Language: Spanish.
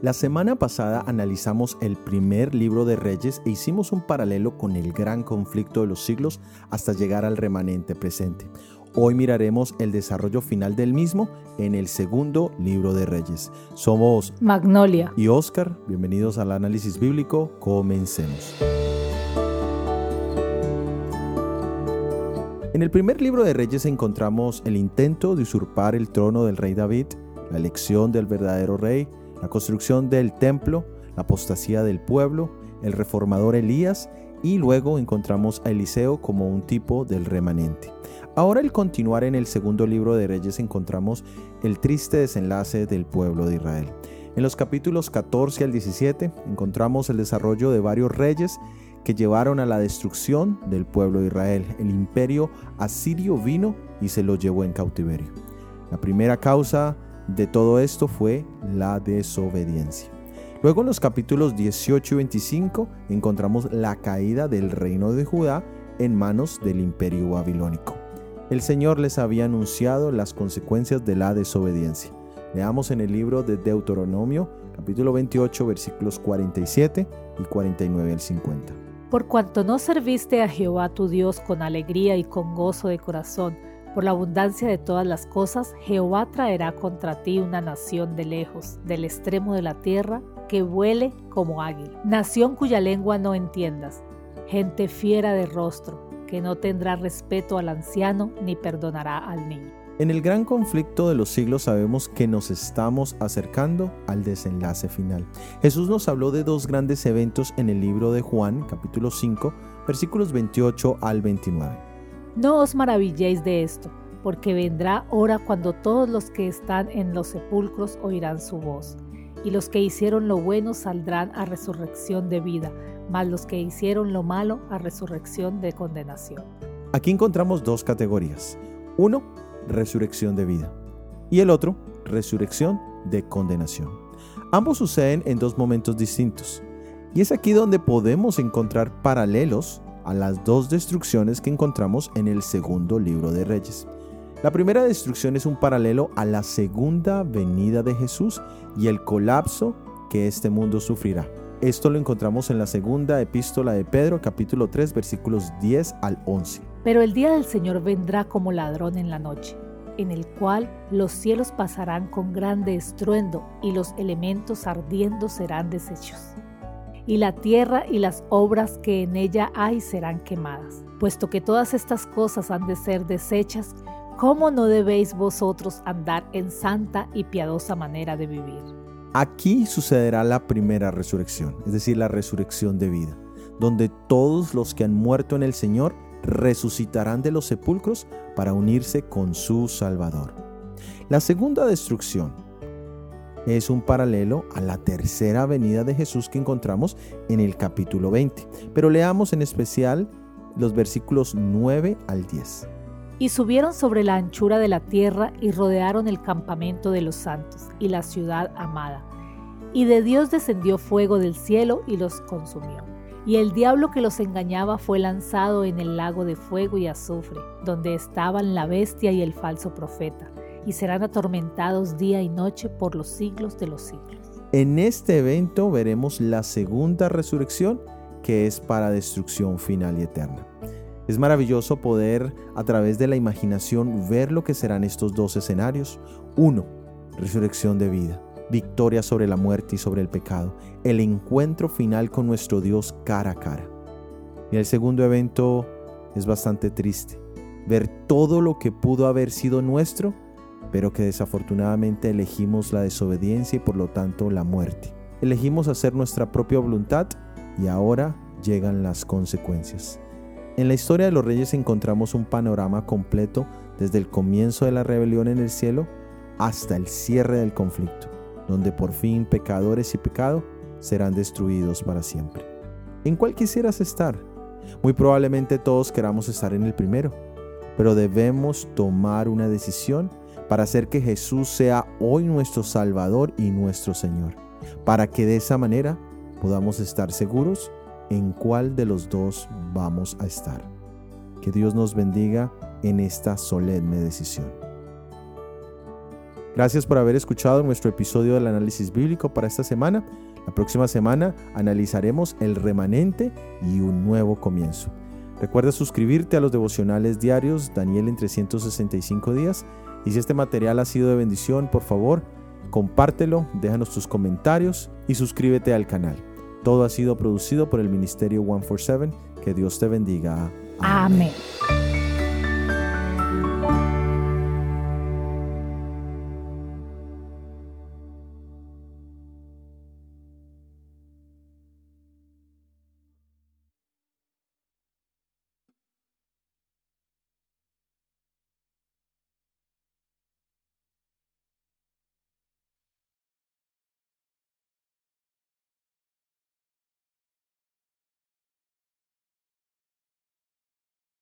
La semana pasada analizamos el primer libro de Reyes e hicimos un paralelo con el gran conflicto de los siglos hasta llegar al remanente presente. Hoy miraremos el desarrollo final del mismo en el segundo libro de Reyes. Somos Magnolia y Oscar. Bienvenidos al análisis bíblico. Comencemos. En el primer libro de Reyes encontramos el intento de usurpar el trono del rey David, la elección del verdadero rey, la construcción del templo, la apostasía del pueblo, el reformador Elías y luego encontramos a Eliseo como un tipo del remanente. Ahora al continuar en el segundo libro de Reyes encontramos el triste desenlace del pueblo de Israel. En los capítulos 14 al 17 encontramos el desarrollo de varios reyes que llevaron a la destrucción del pueblo de Israel. El imperio asirio vino y se lo llevó en cautiverio. La primera causa de todo esto fue la desobediencia. Luego en los capítulos 18 y 25 encontramos la caída del reino de Judá en manos del imperio babilónico. El Señor les había anunciado las consecuencias de la desobediencia. Leamos en el libro de Deuteronomio, capítulo 28, versículos 47 y 49 al 50. Por cuanto no serviste a Jehová tu Dios con alegría y con gozo de corazón, por la abundancia de todas las cosas, Jehová traerá contra ti una nación de lejos, del extremo de la tierra, que vuele como águila. Nación cuya lengua no entiendas, gente fiera de rostro, que no tendrá respeto al anciano ni perdonará al niño. En el gran conflicto de los siglos sabemos que nos estamos acercando al desenlace final. Jesús nos habló de dos grandes eventos en el libro de Juan, capítulo 5, versículos 28 al 29. No os maravilléis de esto, porque vendrá hora cuando todos los que están en los sepulcros oirán su voz, y los que hicieron lo bueno saldrán a resurrección de vida, mas los que hicieron lo malo a resurrección de condenación. Aquí encontramos dos categorías. Uno, resurrección de vida, y el otro, resurrección de condenación. Ambos suceden en dos momentos distintos, y es aquí donde podemos encontrar paralelos a las dos destrucciones que encontramos en el segundo libro de Reyes. La primera destrucción es un paralelo a la segunda venida de Jesús y el colapso que este mundo sufrirá. Esto lo encontramos en la segunda epístola de Pedro, capítulo 3, versículos 10 al 11. Pero el día del Señor vendrá como ladrón en la noche, en el cual los cielos pasarán con grande estruendo y los elementos ardiendo serán deshechos y la tierra y las obras que en ella hay serán quemadas. Puesto que todas estas cosas han de ser desechas, ¿cómo no debéis vosotros andar en santa y piadosa manera de vivir? Aquí sucederá la primera resurrección, es decir, la resurrección de vida, donde todos los que han muerto en el Señor resucitarán de los sepulcros para unirse con su Salvador. La segunda destrucción es un paralelo a la tercera venida de Jesús que encontramos en el capítulo 20. Pero leamos en especial los versículos 9 al 10. Y subieron sobre la anchura de la tierra y rodearon el campamento de los santos y la ciudad amada. Y de Dios descendió fuego del cielo y los consumió. Y el diablo que los engañaba fue lanzado en el lago de fuego y azufre, donde estaban la bestia y el falso profeta y serán atormentados día y noche por los siglos de los siglos. En este evento veremos la segunda resurrección que es para destrucción final y eterna. Es maravilloso poder a través de la imaginación ver lo que serán estos dos escenarios. Uno, resurrección de vida, victoria sobre la muerte y sobre el pecado, el encuentro final con nuestro Dios cara a cara. Y el segundo evento es bastante triste, ver todo lo que pudo haber sido nuestro pero que desafortunadamente elegimos la desobediencia y por lo tanto la muerte. Elegimos hacer nuestra propia voluntad y ahora llegan las consecuencias. En la historia de los reyes encontramos un panorama completo desde el comienzo de la rebelión en el cielo hasta el cierre del conflicto, donde por fin pecadores y pecado serán destruidos para siempre. ¿En cuál quisieras estar? Muy probablemente todos queramos estar en el primero, pero debemos tomar una decisión para hacer que Jesús sea hoy nuestro Salvador y nuestro Señor, para que de esa manera podamos estar seguros en cuál de los dos vamos a estar. Que Dios nos bendiga en esta solemne decisión. Gracias por haber escuchado nuestro episodio del análisis bíblico para esta semana. La próxima semana analizaremos el remanente y un nuevo comienzo. Recuerda suscribirte a los devocionales diarios Daniel en 365 días y si este material ha sido de bendición, por favor, compártelo, déjanos tus comentarios y suscríbete al canal. Todo ha sido producido por el Ministerio 147. Que Dios te bendiga. Amén.